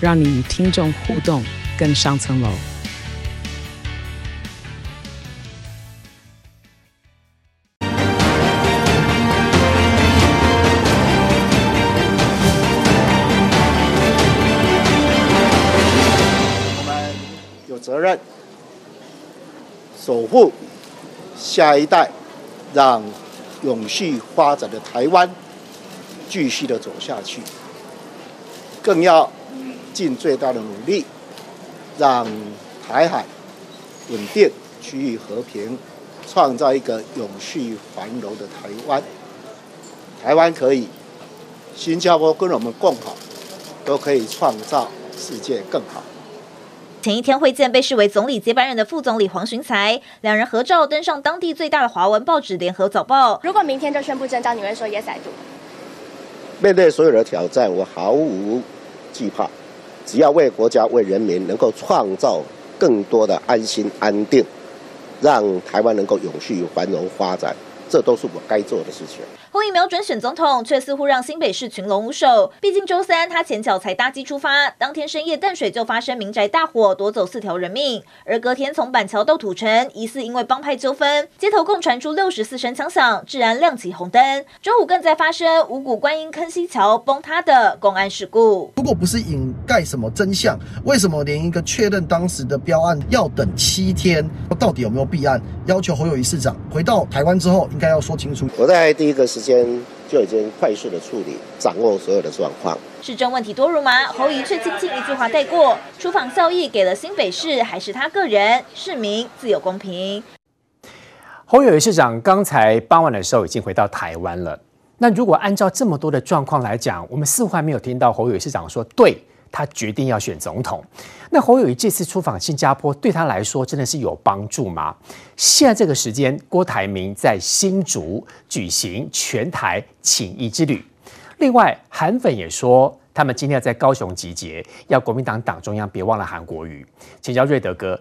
让你与听众互动更上层楼。我们有责任守护下一代，让永续发展的台湾。继续的走下去，更要尽最大的努力，让台海稳定、区域和平，创造一个永续繁荣的台湾。台湾可以，新加坡跟我们共好，都可以创造世界更好。前一天会见被视为总理接班人的副总理黄循财，两人合照登上当地最大的华文报纸《联合早报》。如果明天就宣布征召，你会说 yes I do？面对所有的挑战，我毫无惧怕。只要为国家、为人民能够创造更多的安心、安定，让台湾能够永续繁荣发展。这都是我该做的事情。故意瞄准选总统，却似乎让新北市群龙无首。毕竟周三他前脚才搭机出发，当天深夜淡水就发生民宅大火，夺走四条人命。而隔天从板桥到土城，疑似因为帮派纠纷，街头共传出六十四声枪响，治安亮起红灯。周五更在发生五股观音坑溪桥崩塌的公安事故。如果不是掩盖什么真相，为什么连一个确认当时的标案要等七天？到底有没有弊案？要求侯友谊市长回到台湾之后。应该要说清楚。我在第一个时间就已经快速的处理，掌握所有的状况。市政问题多如麻，侯友宜却轻轻一句话带过。出访效益给了新北市，还是他个人？市民自有公平。侯友宜市长刚才傍晚的时候已经回到台湾了。那如果按照这么多的状况来讲，我们似乎还没有听到侯友宜市长说对。他决定要选总统，那侯友宜这次出访新加坡对他来说真的是有帮助吗？现在这个时间，郭台铭在新竹举行全台请益之旅。另外，韩粉也说他们今天要在高雄集结，要国民党党中央别忘了韩国瑜。请教瑞德哥，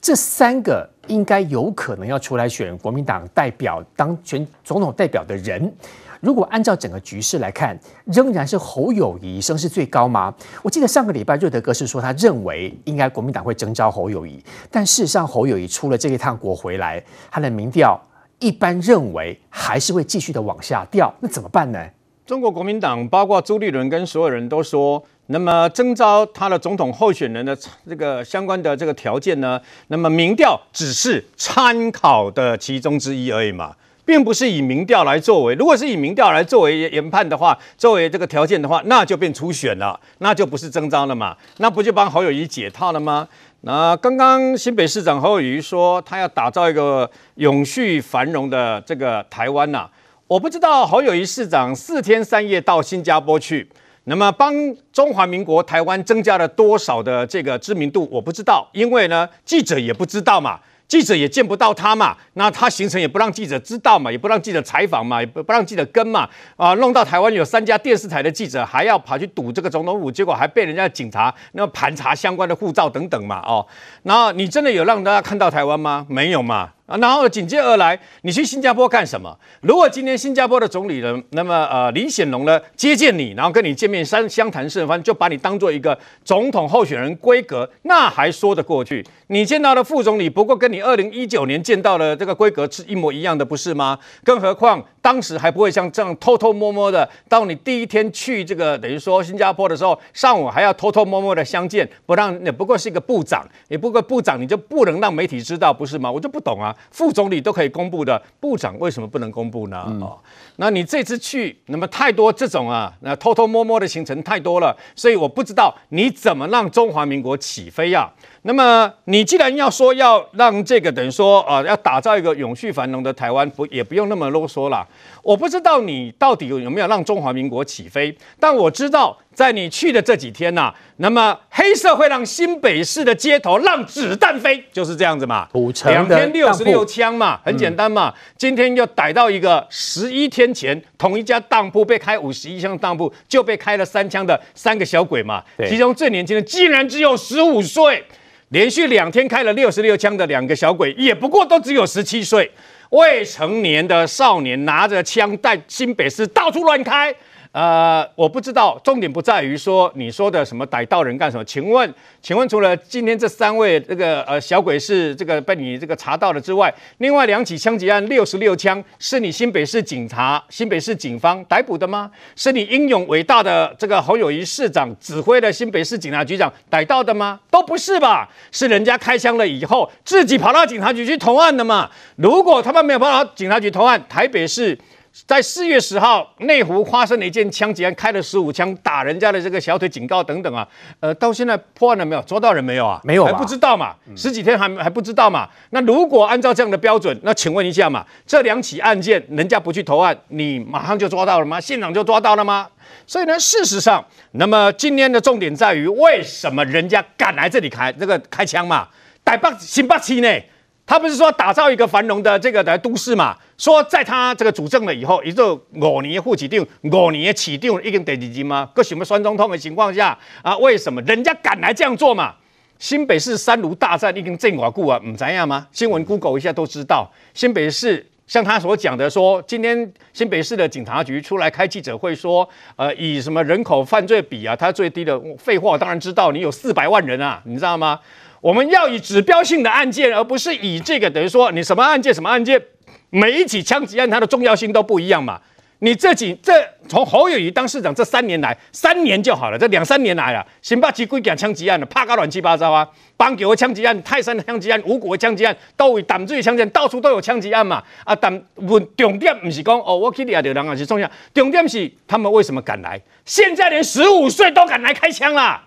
这三个应该有可能要出来选国民党代表当选总统代表的人。如果按照整个局势来看，仍然是侯友宜声势最高吗？我记得上个礼拜瑞德哥是说他认为应该国民党会征召侯友宜，但事实上侯友宜出了这一趟国回来，他的民调一般认为还是会继续的往下掉，那怎么办呢？中国国民党包括朱立伦跟所有人都说，那么征召他的总统候选人的这个相关的这个条件呢，那么民调只是参考的其中之一而已嘛。并不是以民调来作为，如果是以民调来作为研判的话，作为这个条件的话，那就变初选了，那就不是征召了嘛，那不就帮侯友谊解套了吗？那刚刚新北市长侯友谊说，他要打造一个永续繁荣的这个台湾呐、我不知道侯友谊市长四天三夜到新加坡去，那么帮中华民国台湾增加了多少的这个知名度，我不知道，因为呢，记者也不知道嘛。记者也见不到他嘛，那他行程也不让记者知道嘛，也不让记者采访嘛，也不不让记者跟嘛，啊，弄到台湾有三家电视台的记者还要跑去堵这个总统府，结果还被人家警察那盘查相关的护照等等嘛，哦，然后你真的有让大家看到台湾吗？没有嘛。啊，然后紧接而来，你去新加坡干什么？如果今天新加坡的总理人，那么呃李显龙呢接见你，然后跟你见面相相谈甚欢，就把你当做一个总统候选人规格，那还说得过去。你见到的副总理不过跟你二零一九年见到的这个规格是一模一样的，不是吗？更何况当时还不会像这样偷偷摸摸的，到你第一天去这个等于说新加坡的时候，上午还要偷偷摸摸的相见，不让也不过是一个部长，也不过部长你就不能让媒体知道，不是吗？我就不懂啊。副总理都可以公布的，部长为什么不能公布呢？嗯、哦，那你这次去，那么太多这种啊，那偷偷摸摸的行程太多了，所以我不知道你怎么让中华民国起飞呀、啊？那么你既然要说要让这个等于说啊，要打造一个永续繁荣的台湾，不也不用那么啰嗦了。我不知道你到底有有没有让中华民国起飞，但我知道在你去的这几天呐、啊，那么黑社会让新北市的街头让子弹飞，就是这样子嘛。两天六十六枪嘛，很简单嘛。嗯、今天又逮到一个十一天前同一家当铺被开五十一枪的当铺就被开了三枪的三个小鬼嘛，其中最年轻的竟然只有十五岁。连续两天开了六十六枪的两个小鬼，也不过都只有十七岁，未成年的少年拿着枪在新北市到处乱开。呃，我不知道，重点不在于说你说的什么逮到人干什么？请问，请问除了今天这三位这个呃小鬼是这个被你这个查到了之外，另外两起枪击案六十六枪是你新北市警察、新北市警方逮捕的吗？是你英勇伟大的这个侯友谊市长指挥的新北市警察局长逮到的吗？都不是吧？是人家开枪了以后自己跑到警察局去投案的嘛？如果他们没有跑到警察局投案，台北市。在四月十号，内湖发生了一件枪击案，开了十五枪打人家的这个小腿警告等等啊，呃，到现在破案了没有？抓到人没有啊？没有，还不知道嘛？十几天还还不知道嘛？那如果按照这样的标准，那请问一下嘛，这两起案件人家不去投案，你马上就抓到了吗？现场就抓到了吗？所以呢，事实上，那么今天的重点在于，为什么人家敢来这里开这个开枪嘛？台北新北市呢？他不是说打造一个繁荣的这个的都市嘛？说在他这个主政了以后，也就五年的副市长，五年的市长已经第二任吗？各什么选总统的情况下啊？为什么人家敢来这样做嘛？新北市三芦大战已经震瓦固啊，唔知样吗？新闻 Google 一下都知道。新北市像他所讲的说，今天新北市的警察局出来开记者会说，呃，以什么人口犯罪比啊，他最低的废话，当然知道你有四百万人啊，你知道吗？我们要以指标性的案件，而不是以这个等于说你什么案件什么案件，每一起枪击案它的重要性都不一样嘛。你这几这从侯友宜当市长这三年来，三年就好了，这两三年来了，新北市几件枪击案了，啪个乱七八糟啊，板桥的枪击案、泰山的枪击案、五股的枪击案，都为淡水枪击案，到处都有枪击案嘛。啊，但问重点不是讲哦，我去抓到人啊是重要，重点是他们为什么敢来？现在连十五岁都敢来开枪啦，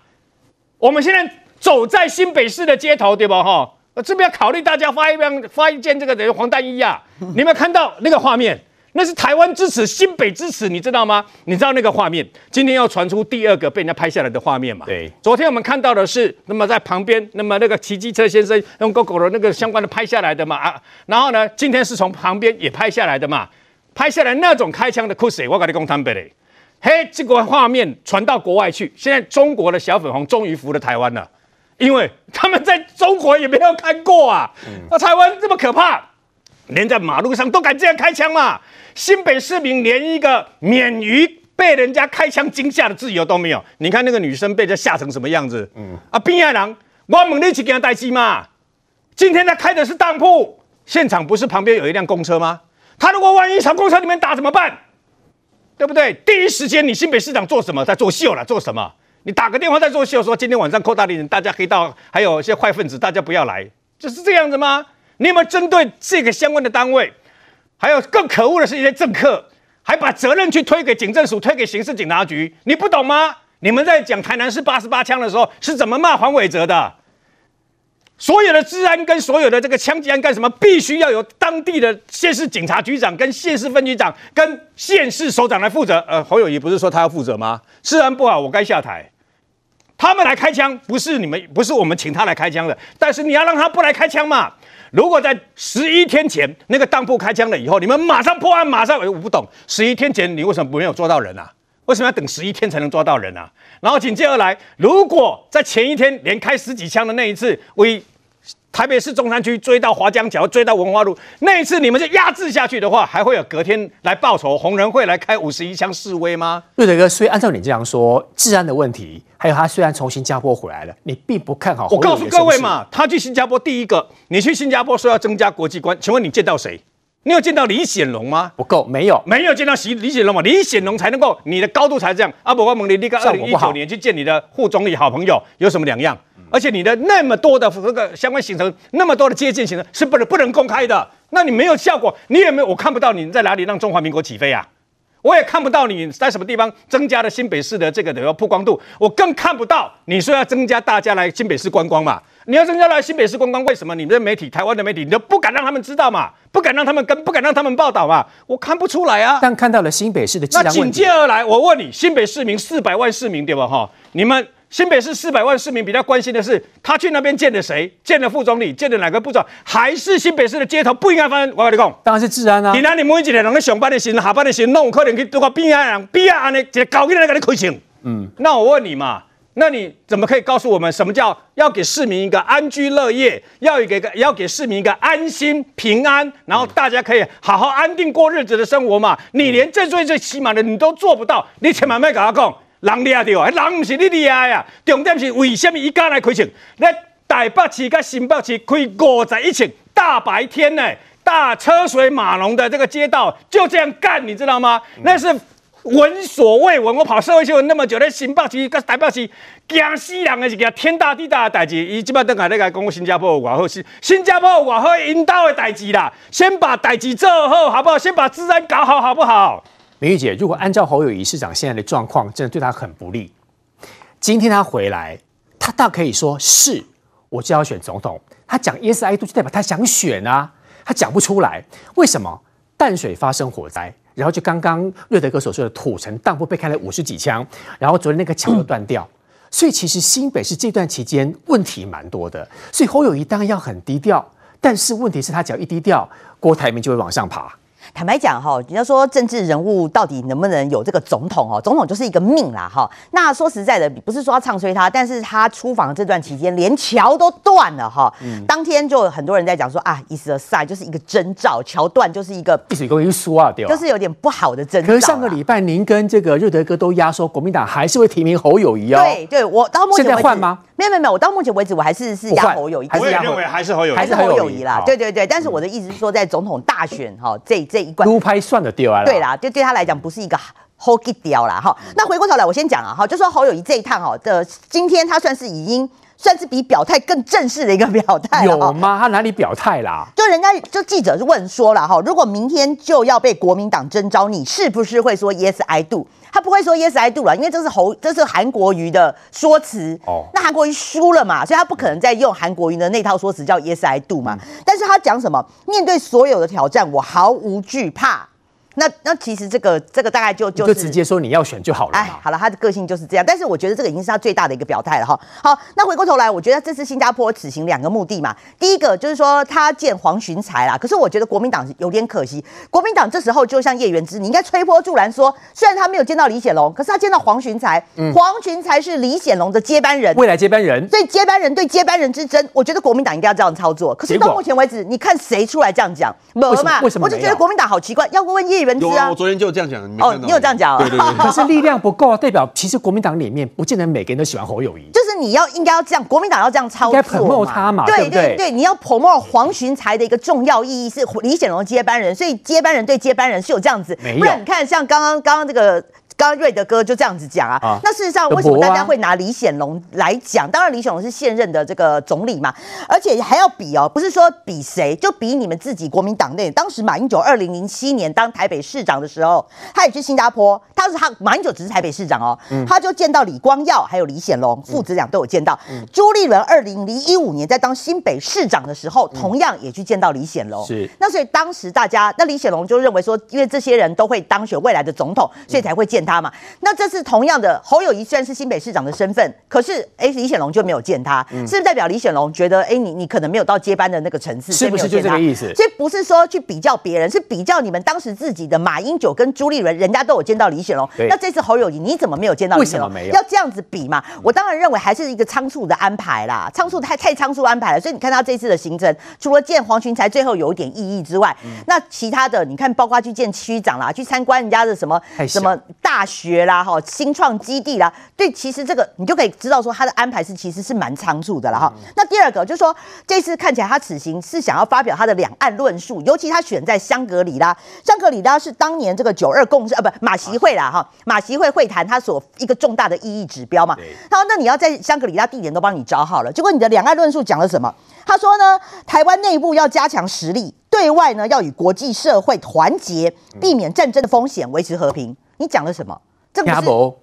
我们现在。走在新北市的街头，对不？哈，这边要考虑大家发一张发一件这个等于黄单衣啊。你有没有看到那个画面？那是台湾支持新北支持，你知道吗？你知道那个画面？今天要传出第二个被人家拍下来的画面嘛？对。昨天我们看到的是，那么在旁边，那么那个骑机车先生用 GoGo 的那个相关的拍下来的嘛啊。然后呢，今天是从旁边也拍下来的嘛，拍下来那种开枪的酷死，我跟你讲坦白嘞，嘿，这个画面传到国外去，现在中国的小粉红终于服了台湾了。因为他们在中国也没有看过啊，那台湾这么可怕，连在马路上都敢这样开枪嘛？新北市民连一个免于被人家开枪惊吓的自由都没有。你看那个女生被这吓成什么样子？嗯啊，边爱郎，我问你去给他带机嘛？今天他开的是当铺，现场不是旁边有一辆公车吗？他如果万一从公车里面打怎么办？对不对？第一时间你新北市长做什么？在作秀了？做什么？你打个电话在作秀，说今天晚上扩大林，大家黑道还有一些坏分子，大家不要来，就是这样子吗？你有没有针对这个相关的单位？还有更可恶的是一些政客，还把责任去推给警政署，推给刑事警察局，你不懂吗？你们在讲台南市八十八枪的时候，是怎么骂黄伟哲的？所有的治安跟所有的这个枪击案干什么？必须要由当地的县市警察局长、跟县市分局长、跟县市首长来负责。呃，侯友谊不是说他要负责吗？治安不好，我该下台。他们来开枪，不是你们，不是我们请他来开枪的。但是你要让他不来开枪嘛？如果在十一天前那个当铺开枪了以后，你们马上破案，马上……我不懂，十一天前你为什么没有抓到人啊？为什么要等十一天才能抓到人啊？然后紧接而来，如果在前一天连开十几枪的那一次，为台北市中山区追到华江桥，追到文化路，那一次你们就压制下去的话，还会有隔天来报仇，红人会来开五十一枪示威吗？瑞德哥，所以按照你这样说，治安的问题，还有他虽然从新加坡回来了，你并不看好。我告诉各位嘛，他去新加坡第一个，你去新加坡说要增加国际观，请问你见到谁？你有见到李显龙吗？不够，没有，没有见到李李显龙嘛？李显龙才能够，你的高度才这样。阿伯我问你，你跟二零一九年去见你的副总理好朋友有什么两样？而且你的那么多的这个相关行程，那么多的接近行程是不能不能公开的。那你没有效果，你也没有，我看不到你在哪里让中华民国起飞啊？我也看不到你在什么地方增加了新北市的这个的曝光度，我更看不到你说要增加大家来新北市观光嘛？你要增加来新北市观光，为什么你们的媒体、台湾的媒体，你都不敢让他们知道嘛？不敢让他们跟，不敢让他们报道嘛？我看不出来啊。但看到了新北市的，那紧接而来，我问你，新北市民四百万市民对吧？哈，你们新北市四百万市民比较关心的是，他去那边见了谁？见了副总理？见了哪个部长？还是新北市的街头不应该发生？我跟你讲，当然是治安啊。你那你每一个人上班的时候、下班的时候，弄可能去对个边啊人、边啊安尼，一个高个人给你开枪。嗯，那我问你嘛？那你怎么可以告诉我们什么叫要给市民一个安居乐业，要给个要给市民一个安心平安，然后大家可以好好安定过日子的生活嘛？你连这最最起码的你都做不到，你千万别跟他讲，人掠着啊，人毋是你厉害呀，重点是为什么伊敢来开枪？那台北市甲新北市开五十一枪，大白天呢，大车水马龙的这个街道就这样干，你知道吗？那是。闻所未闻，我跑社会新闻那么久，在新北市、甲台北市，惊死人的一件天大地大的代志。伊即摆等下咧个讲新加坡有偌好，新新加坡有偌好引导的代志啦。先把代志做好，好不好？先把治安搞好，好不好？明玉姐，如果按照侯友宜市长现在的状况，真的对他很不利。今天他回来，他大可以说是我就要选总统。他讲 yes I do 就代表他想选啊，他讲不出来，为什么？淡水发生火灾。然后就刚刚瑞德哥所说的土城当铺被开了五十几枪，然后昨天那个桥又断掉，所以其实新北市这段期间问题蛮多的，所以侯友宜当然要很低调，但是问题是他只要一低调，郭台铭就会往上爬。坦白讲哈，你要说政治人物到底能不能有这个总统哦？总统就是一个命啦哈。那说实在的，不是说要唱衰他，但是他出访这段期间连桥都断了哈。嗯。当天就很多人在讲说啊，is a sign 就是一个征兆，桥断就是一个一水沟一疏啊，对就是有点不好的征兆。可是上个礼拜您跟这个瑞德哥都压说国民党还是会提名侯友谊哦。对对，我到目前为止现在换吗？没有没有没有，我到目前为止我还是是压侯友谊，我也认为还是侯友谊，还是侯友谊啦。对对对，但是我的意思是说，在总统大选哈这这一关，撸拍算的掉啊。对啦，就对他来讲不是一个好给掉啦哈。那回过头来，我先讲啊哈，就说侯友谊这一趟哈的今天他算是已经算是比表态更正式的一个表态。有吗？他哪里表态啦？就人家就记者是问说了哈，如果明天就要被国民党征召，你是不是会说 Yes I do？他不会说 Yes I do 了，因为这是侯，这是韩国瑜的说辞。哦，那韩国瑜输了嘛，所以他不可能再用韩国瑜的那套说辞叫 Yes I do 嘛。嗯、但是他讲什么？面对所有的挑战，我毫无惧怕。那那其实这个这个大概就就是、就直接说你要选就好了。哎，好了，他的个性就是这样。但是我觉得这个已经是他最大的一个表态了哈。好，那回过头来，我觉得这次新加坡此行两个目的嘛。第一个就是说他见黄循财啦。可是我觉得国民党有点可惜，国民党这时候就像叶元之，你应该吹波助澜说，虽然他没有见到李显龙，可是他见到黄循财，嗯、黄循财是李显龙的接班人，未来接班人。所以接班人对接班人之争，我觉得国民党应该要这样操作。可是到目前为止，你看谁出来这样讲？没有嘛？为什么？我就觉得国民党好奇怪，要不问叶元之啊？我昨天。就这样讲，你哦，你有这样讲，对对对。可是力量不够，代表其实国民党里面不见得每个人都喜欢侯友谊。就是你要应该要这样，国民党要这样操作，应该 promote 他嘛，对对对，你要 promote 黄循财的一个重要意义是李显龙接班人，所以接班人对接班人是有这样子，不然你看像刚刚刚刚这个。刚刚瑞德哥就这样子讲啊，啊那事实上为什么大家会拿李显龙来讲？当然李显龙是现任的这个总理嘛，而且还要比哦，不是说比谁，就比你们自己国民党内。当时马英九二零零七年当台北市长的时候，他也去新加坡，他是他马英九只是台北市长哦，嗯、他就见到李光耀还有李显龙父子俩都有见到。嗯、朱立伦二零零一五年在当新北市长的时候，同样也去见到李显龙。是，那所以当时大家那李显龙就认为说，因为这些人都会当选未来的总统，所以才会见他。嘛，那这是同样的，侯友谊虽然是新北市长的身份，可是哎，李显龙就没有见他，嗯、是不是代表李显龙觉得哎，你你可能没有到接班的那个层次，是不是就这个意思？所以不是说去比较别人，是比较你们当时自己的马英九跟朱立伦，人家都有见到李显龙，那这次侯友谊你怎么没有见到李显龙？为什么没有？要这样子比嘛？我当然认为还是一个仓促的安排啦，仓促太太仓促安排了。所以你看他这次的行程，除了见黄群才最后有一点意义之外，嗯、那其他的你看，包括去见区长啦，去参观人家的什么什么大学。啦哈，新创基地啦，对，其实这个你就可以知道说他的安排是其实是蛮仓促的了哈。嗯、那第二个就是说，这次看起来他此行是想要发表他的两岸论述，尤其他选在香格里拉，香格里拉是当年这个九二共识啊，不马习会啦哈，马习会会谈他所一个重大的意义指标嘛。他说，那你要在香格里拉地点都帮你找好了，结果你的两岸论述讲了什么？他说呢，台湾内部要加强实力，对外呢要与国际社会团结，避免战争的风险，维持和平。你讲了什么？这不是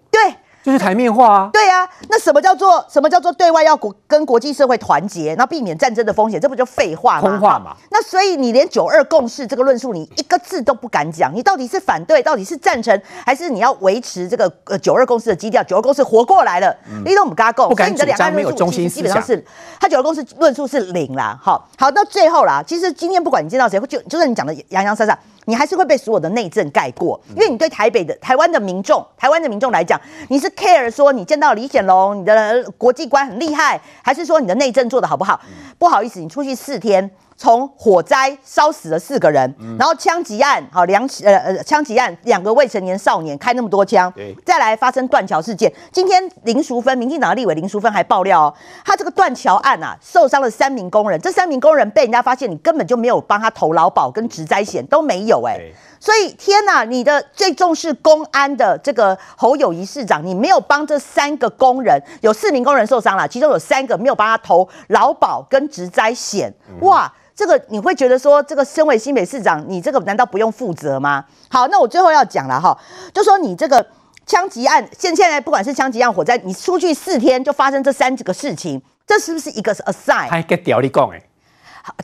对，就是台面化啊。对啊，那什么叫做什么叫做对外要国跟国际社会团结，那避免战争的风险，这不就废话吗？空话嘛。那所以你连九二共识这个论述，你一个字都不敢讲，你到底是反对，到底是赞成，还是你要维持这个呃九二共识的基调？九二共识活过来了，你都不敢讲，所以你的两岸论述其实基本上是，他九二共识论述是零啦。好，好到最后啦，其实今天不管你见到谁，就就算你讲的洋洋洒洒。你还是会被所有的内政盖过，因为你对台北的台湾的民众，台湾的民众来讲，你是 care 说你见到李显龙，你的国际观很厉害，还是说你的内政做得好不好？不好意思，你出去四天。从火灾烧死了四个人，嗯、然后枪击案，好两起呃呃枪击案，两个未成年少年开那么多枪，再来发生断桥事件。今天林淑芬，民进党的立委林淑芬还爆料哦，他这个断桥案啊，受伤了三名工人，这三名工人被人家发现，你根本就没有帮他投劳保跟职灾险都没有哎、所以天哪，你的最重视公安的这个侯友谊市长，你没有帮这三个工人，有四名工人受伤了，其中有三个没有帮他投劳保跟职灾险，哇！这个你会觉得说，这个身为新北市长，你这个难道不用负责吗？好，那我最后要讲了哈，就说你这个枪击案，现现在不管是枪击案、火灾，你出去四天就发生这三个事情，这是不是一个 assign？还给屌你讲哎。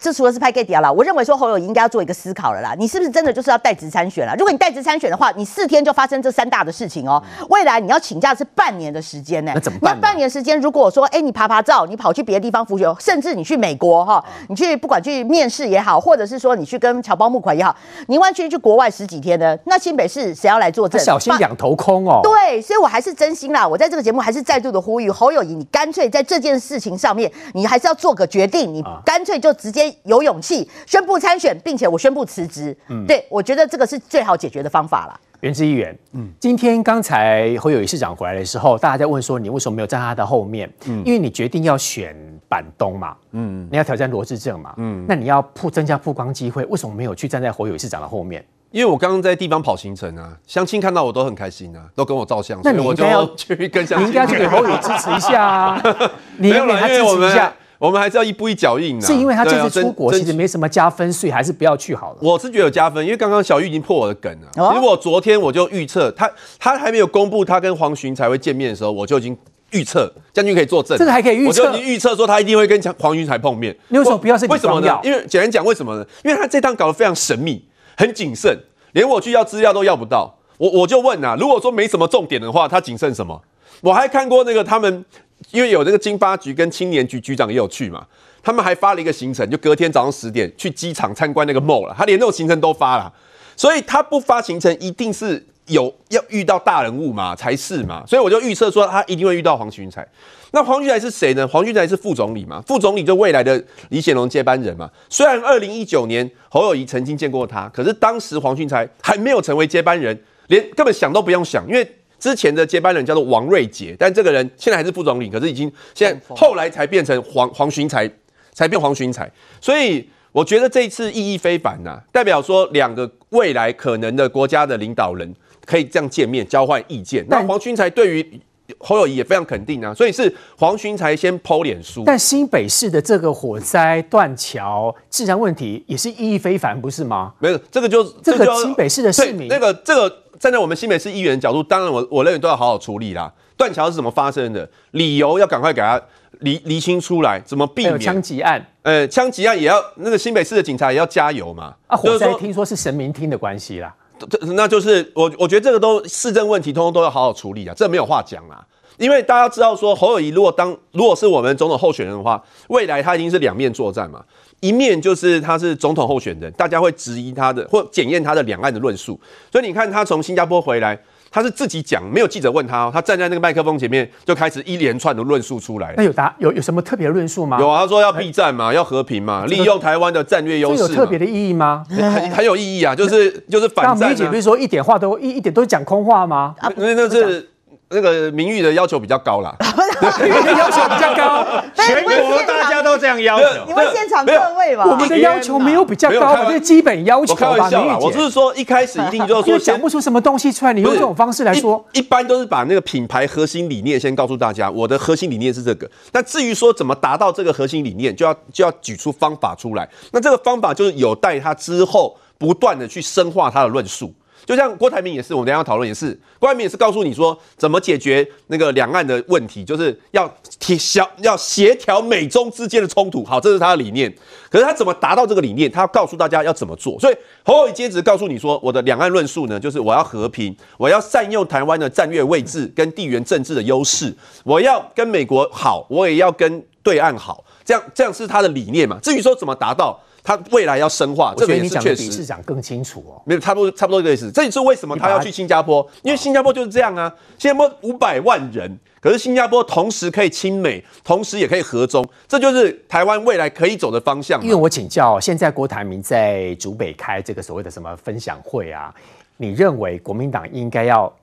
这除了是拍 gay 了啦，我认为说侯友宜应该要做一个思考了啦。你是不是真的就是要代职参选了？如果你代职参选的话，你四天就发生这三大的事情哦。未来你要请假是半年的时间呢。那怎么办？那半年时间，如果说哎你爬爬照，你跑去别的地方服学，甚至你去美国哈，你去不管去面试也好，或者是说你去跟侨胞募款也好，你完全去国外十几天呢，那新北市谁要来作证？小心两头空哦。对，所以我还是真心啦。我在这个节目还是再度的呼吁侯友宜，你干脆在这件事情上面，你还是要做个决定，你干脆就直接有勇气。宣布参选，并且我宣布辞职。嗯，对，我觉得这个是最好解决的方法了。原之议员，嗯，今天刚才侯友宜市长回来的时候，大家在问说你为什么没有站在他的后面？嗯，因为你决定要选板东嘛，嗯，你要挑战罗志正嘛，嗯，那你要曝增加曝光机会，为什么没有去站在侯友宜市长的后面？因为我刚刚在地方跑行程啊，相亲看到我都很开心啊，都跟我照相，那你应该要去跟相亲，你应该去给侯友宜支持一下啊，你要给他支持一下。我们还是要一步一脚印的，是因为他这次出国其实没什么加分，所以还是不要去好了。我是觉得有加分，因为刚刚小玉已经破我的梗了。其实我昨天我就预测他，他还没有公布他跟黄循才会见面的时候，我就已经预测，将军可以作证。这个还可以预测，我就已经预测说他一定会跟黄循财碰面。你为什么不要是为什么呢？因为简单讲，为什么呢？因为他这趟搞得非常神秘，很谨慎，连我去要资料都要不到。我我就问啊，如果说没什么重点的话，他谨慎什么？我还看过那个他们，因为有那个经发局跟青年局局长也有去嘛。他们还发了一个行程，就隔天早上十点去机场参观那个 mall 了。他连那种行程都发了，所以他不发行程一定是有要遇到大人物嘛，才是嘛。所以我就预测说他一定会遇到黄循财。那黄俊才是谁呢？黄俊才是副总理嘛，副总理就未来的李显龙接班人嘛。虽然二零一九年侯友宜曾经见过他，可是当时黄俊才还没有成为接班人，连根本想都不用想，因为之前的接班人叫做王瑞杰，但这个人现在还是副总理，可是已经现在后来才变成黄黄循才。才变黄循才，所以我觉得这一次意义非凡呐、啊，代表说两个未来可能的国家的领导人可以这样见面交换意见。那黄循才对于侯友谊也非常肯定啊，所以是黄循才先 PO 脸书。但新北市的这个火灾断桥治安问题也是意义非凡，不是吗？没有，这个就这个新北市的市民，那个这个站在我们新北市议员的角度，当然我我认为都要好好处理啦。断桥是怎么发生的？理由要赶快给他。厘厘清出来，怎么避免枪击案？呃，枪击案也要那个新北市的警察也要加油嘛。啊，火灾听说是神明厅的关系啦。这那就是我我觉得这个都市政问题，通通都要好好处理啊，这没有话讲啦。因为大家知道说侯友宜如果当如果是我们总统候选人的话，未来他已经是两面作战嘛，一面就是他是总统候选人，大家会质疑他的或检验他的两岸的论述。所以你看他从新加坡回来。他是自己讲，没有记者问他哦，他站在那个麦克风前面就开始一连串的论述出来。那有答有有什么特别的论述吗？有啊，他说要避战嘛，要和平嘛，利用台湾的战略优势。有特别的意义吗？很很有意义啊，就是就是反战。梅姐不是说一点话都一一点都是讲空话吗？啊，那那是。那个名誉的要求比较高啦，名誉的要求比较高，全国大家都这样要求。你问现场各位吧，我们的要求没有比较高，这是基本要求吧？开玩笑啦，我就是说一开始一定就是说讲不出什么东西出来，你用这种方式来说，一般都是把那个品牌核心理念先告诉大家，我的核心理念是这个。那至于说怎么达到这个核心理念，就要就要举出方法出来。那这个方法就是有待他之后不断的去深化他的论述。就像郭台铭也是，我们等下要讨论也是，郭台铭也是告诉你说怎么解决那个两岸的问题，就是要协要协调美中之间的冲突。好，这是他的理念。可是他怎么达到这个理念？他要告诉大家要怎么做。所以侯友宜接着告诉你说，我的两岸论述呢，就是我要和平，我要善用台湾的战略位置跟地缘政治的优势，我要跟美国好，我也要跟对岸好。这样这样是他的理念嘛？至于说怎么达到？他未来要深化，这个也是确实。比市长更清楚哦。没有，差不多差不多这个意思。这也是为什么他要去新加坡？因为新加坡就是这样啊。新加坡五百万人，可是新加坡同时可以亲美，同时也可以和中，这就是台湾未来可以走的方向。因为我请教，现在郭台铭在竹北开这个所谓的什么分享会啊？你认为国民党应该要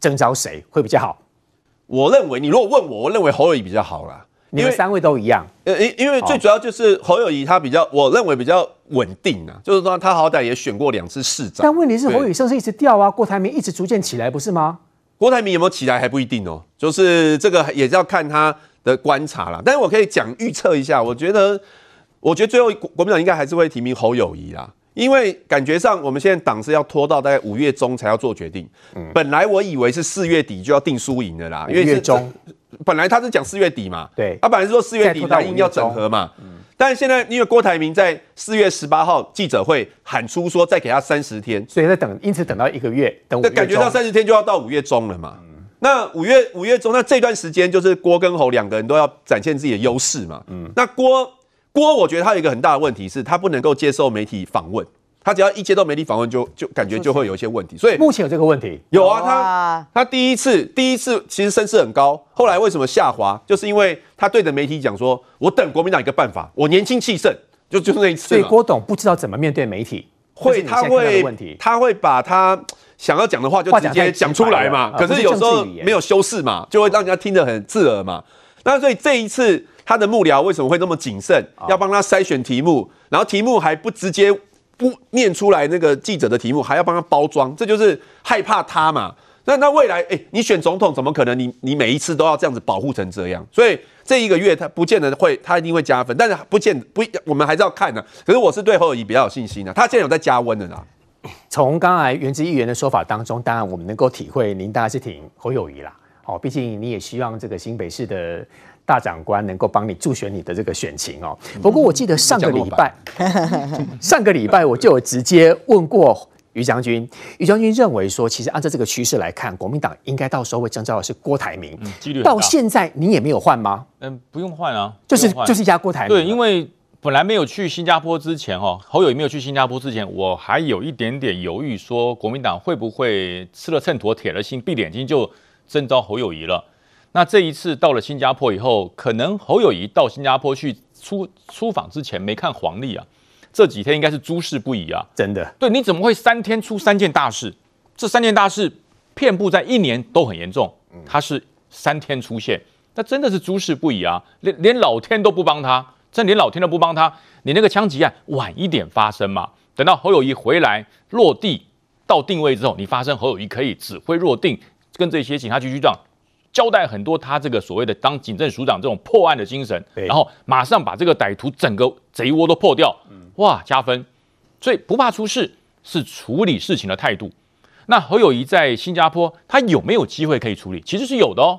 征召谁会比较好？我认为，你如果问我，我认为侯友宜比较好啦。你们三位都一样，呃，因因为最主要就是侯友谊他比较，我认为比较稳定啊，就是说他好歹也选过两次市长。但问题是侯友宜声势一直掉啊，郭台铭一直逐渐起来，不是吗？郭台铭有没有起来还不一定哦，就是这个也是要看他的观察啦。但是我可以讲预测一下，我觉得，我觉得最后国民党应该还是会提名侯友谊啦。因为感觉上，我们现在党是要拖到大概五月中才要做决定。嗯，本来我以为是四月底就要定输赢的啦，因为是中，本来他是讲四月底嘛，对，他本来是说四月底蓝营要整合嘛，嗯，但是现在因为郭台铭在四月十八号记者会喊出说再给他三十天，所以在等，因此等到一个月，等感觉到三十天就要到五月中了嘛。嗯，那五月五月中，那这段时间就是郭跟侯两个人都要展现自己的优势嘛。嗯，那郭。郭，我觉得他有一个很大的问题是，他不能够接受媒体访问。他只要一接到媒体访问就，就就感觉就会有一些问题。所以目前有这个问题？有啊，他他第一次第一次其实声势很高，后来为什么下滑？就是因为他对着媒体讲说：“我等国民党一个办法，我年轻气盛。”就就是那一次。所以郭董不知道怎么面对媒体，会他会他会把他想要讲的话就直接讲出来嘛。可是有时候没有修饰嘛，就会让人家听得很刺耳嘛。那所以这一次。他的幕僚为什么会那么谨慎？要帮他筛选题目，然后题目还不直接不念出来，那个记者的题目还要帮他包装，这就是害怕他嘛。那那未来，哎、你选总统怎么可能你？你每一次都要这样子保护成这样？所以这一个月他不见得会，他一定会加分，但是不见不，我们还是要看呢、可是我是对侯友宜比较有信心的、啊，他现在有在加温的啦。从刚才元之议员的说法当中，当然我们能够体会，您当然是挺侯友谊啦。哦，毕竟你也希望这个新北市的。大长官能够帮你助选你的这个选情哦。不过我记得上个礼拜，上个礼拜我就有直接问过于将军，于将军认为说，其实按照这个趋势来看，国民党应该到时候会征召的是郭台铭。嗯，几率到现在你也没有换吗？嗯，不用换啊，就是就是压郭台铭。对，因为本来没有去新加坡之前哦，侯友宜没有去新加坡之前，我还有一点点犹豫，说国民党会不会吃了秤砣铁了心，闭眼睛就征召侯友宜了。那这一次到了新加坡以后，可能侯友谊到新加坡去出出访之前没看黄历啊，这几天应该是诸事不宜啊，真的。对，你怎么会三天出三件大事？这三件大事遍布在一年都很严重，他是三天出现，那真的是诸事不宜啊，连连老天都不帮他，真连老天都不帮他，你那个枪击案晚一点发生嘛，等到侯友谊回来落地到定位之后，你发生侯友谊可以指挥若定，跟这些警察局局长。交代很多他这个所谓的当警政署长这种破案的精神，然后马上把这个歹徒整个贼窝都破掉，哇，加分。所以不怕出事是处理事情的态度。那何友谊在新加坡，他有没有机会可以处理？其实是有的哦。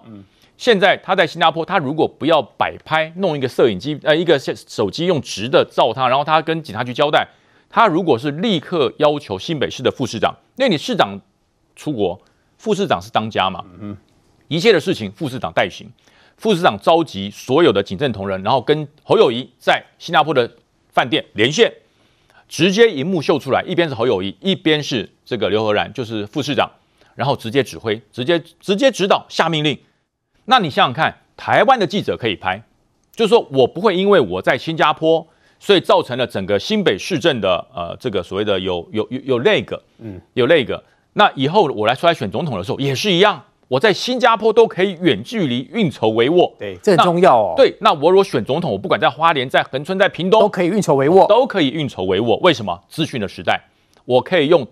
现在他在新加坡，他如果不要摆拍，弄一个摄影机，呃，一个手机用直的照他，然后他跟警察局交代，他如果是立刻要求新北市的副市长，那你市长出国，副市长是当家嘛，嗯。一切的事情，副市长代行。副市长召集所有的警政同仁，然后跟侯友谊在新加坡的饭店连线，直接荧幕秀出来，一边是侯友谊，一边是这个刘和然，就是副市长，然后直接指挥，直接直接指导下命令。那你想想看，台湾的记者可以拍，就是说我不会因为我在新加坡，所以造成了整个新北市政的呃这个所谓的有有有有那个，嗯，有那个。那以后我来出来选总统的时候也是一样。我在新加坡都可以远距离运筹帷幄，对，这很重要哦。对，那我如果选总统，我不管在花莲、在恒春、在屏东，都可以运筹帷幄，都可以运筹帷幄。为什么？资讯的时代，我可以用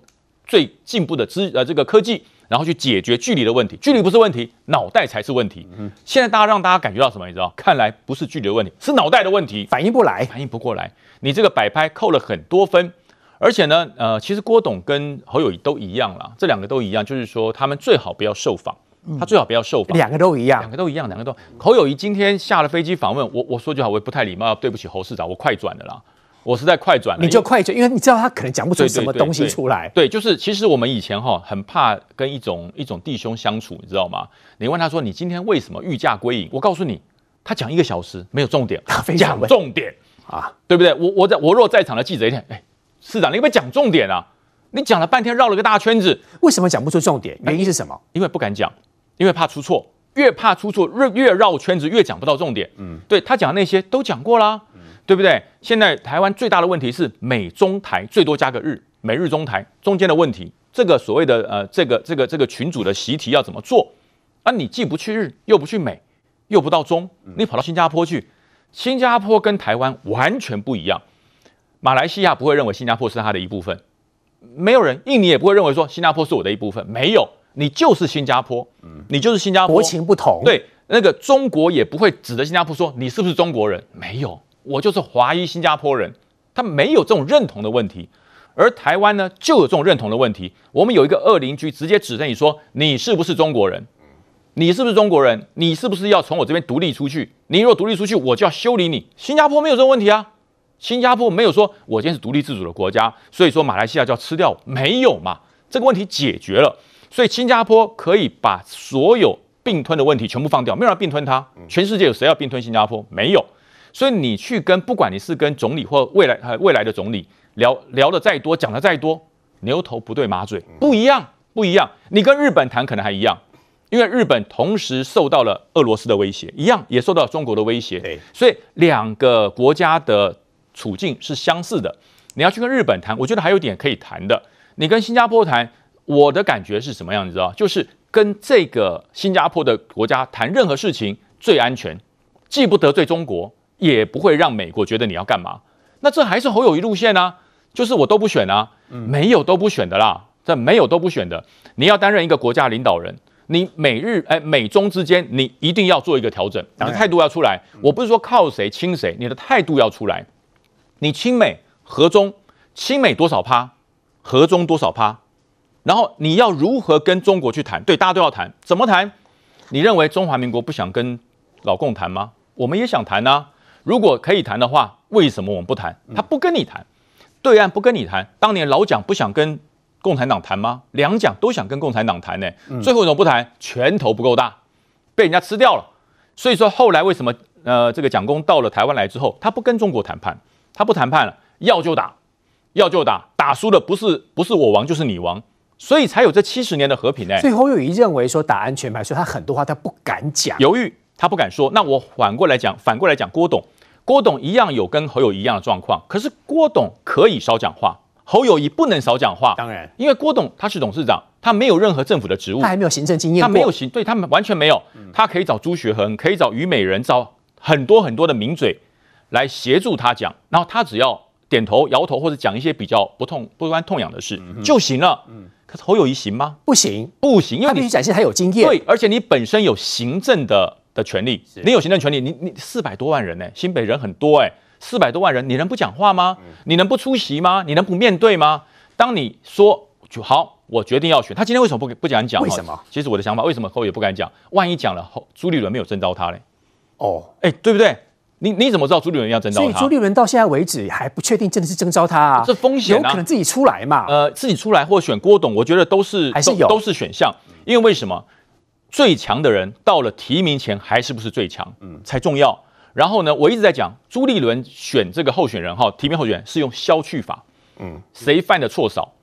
最进步的资呃这个科技，然后去解决距离的问题。距离不是问题，脑袋才是问题。嗯，现在大家让大家感觉到什么？你知道？看来不是距离的问题，是脑袋的问题，反应不来，反应不过来。你这个摆拍扣了很多分，而且呢，呃，其实郭董跟侯友宜都一样啦，这两个都一样，就是说他们最好不要受访，他最好不要受访，两个都一样，两个都一样，两个都。侯友宜今天下了飞机访问我，我说句好，我也不太礼貌，对不起侯市长，我快转了啦，我实在快转了，你就快转，因为你知道他可能讲不出什么东西出来。对，就是其实我们以前哈很怕跟一种一种弟兄相处，你知道吗？你问他说你今天为什么御驾归隐？我告诉你，他讲一个小时没有重点，讲重点啊，对不对？我我在我若在场的记者一天，哎。市长，你有没有讲重点啊？你讲了半天，绕了个大圈子，为什么讲不出重点？原因是什么？因为不敢讲，因为怕出错。越怕出错，越越绕圈子，越讲不到重点。嗯，对他讲那些都讲过啦，嗯、对不对？现在台湾最大的问题是美中台最多加个日，美日中台中间的问题。这个所谓的呃，这个这个这个群主的习题要怎么做？啊，你既不去日，又不去美，又不到中，你跑到新加坡去，新加坡跟台湾完全不一样。马来西亚不会认为新加坡是它的一部分，没有人，印尼也不会认为说新加坡是我的一部分，没有，你就是新加坡，嗯，你就是新加坡，国情不同，对，那个中国也不会指着新加坡说你是不是中国人，没有，我就是华裔新加坡人，他没有这种认同的问题，而台湾呢就有这种认同的问题，我们有一个二邻居直接指着你说你是不是中国人，你是不是中国人，你是不是要从我这边独立出去，你若独立出去，我就要修理你，新加坡没有这个问题啊。新加坡没有说，我今天是独立自主的国家，所以说马来西亚就要吃掉，没有嘛？这个问题解决了，所以新加坡可以把所有并吞的问题全部放掉，没有人并吞它。全世界有谁要并吞新加坡？没有。所以你去跟不管你是跟总理或未来呃未来的总理聊聊的再多，讲的再多，牛头不对马嘴，不一样，不一样。你跟日本谈可能还一样，因为日本同时受到了俄罗斯的威胁，一样也受到中国的威胁。对，所以两个国家的。处境是相似的，你要去跟日本谈，我觉得还有点可以谈的。你跟新加坡谈，我的感觉是什么样？你知道，就是跟这个新加坡的国家谈任何事情最安全，既不得罪中国，也不会让美国觉得你要干嘛。那这还是侯友谊路线啊，就是我都不选啊，没有都不选的啦，这没有都不选的。你要担任一个国家领导人，你美日哎美中之间，你一定要做一个调整，你的态度要出来。我不是说靠谁亲谁，你的态度要出来。你亲美和中，亲美多少趴，和中多少趴，然后你要如何跟中国去谈？对，大家都要谈，怎么谈？你认为中华民国不想跟老共谈吗？我们也想谈啊。如果可以谈的话，为什么我们不谈？他不跟你谈，对岸不跟你谈。当年老蒋不想跟共产党谈吗？两蒋都想跟共产党谈呢。最后怎么不谈？拳头不够大，被人家吃掉了。所以说后来为什么呃这个蒋公到了台湾来之后，他不跟中国谈判？他不谈判了，要就打，要就打，打输了不是不是我亡就是你亡，所以才有这七十年的和平呢。所以侯友谊认为说打安全牌，所以他很多话他不敢讲，犹豫他不敢说。那我反过来讲，反过来讲郭董，郭董一样有跟侯友谊一样的状况，可是郭董可以少讲话，侯友谊不能少讲话。当然，因为郭董他是董事长，他没有任何政府的职务，他还没有行政经验，他没有行，对他们完全没有。他可以找朱学恒，可以找虞美人，找很多很多的名嘴。来协助他讲，然后他只要点头、摇头或者讲一些比较不痛、不关痛痒的事就行了。嗯，可是侯友谊行吗？不行，不行，因为你展现他有经验。对，而且你本身有行政的的权利，你有行政权利，你你四百多万人呢，新北人很多哎，四百多万人，你能不讲话吗？你能不出席吗？你能不面对吗？当你说就好，我决定要选，他今天为什么不不敢讲？为什么？其实我的想法，为什么侯友宜不敢讲？万一讲了，后朱立伦没有征召他嘞？哦，哎，对不对？你你怎么知道朱立伦要征召他？所以朱立伦到现在为止还不确定真的是征召他啊？这风险、啊、有可能自己出来嘛？呃，自己出来或选郭董，我觉得都是还是有都，都是选项。因为为什么最强的人到了提名前还是不是最强？嗯，才重要。然后呢，我一直在讲朱立伦选这个候选人哈，提名候选人是用消去法。嗯，谁犯的错少？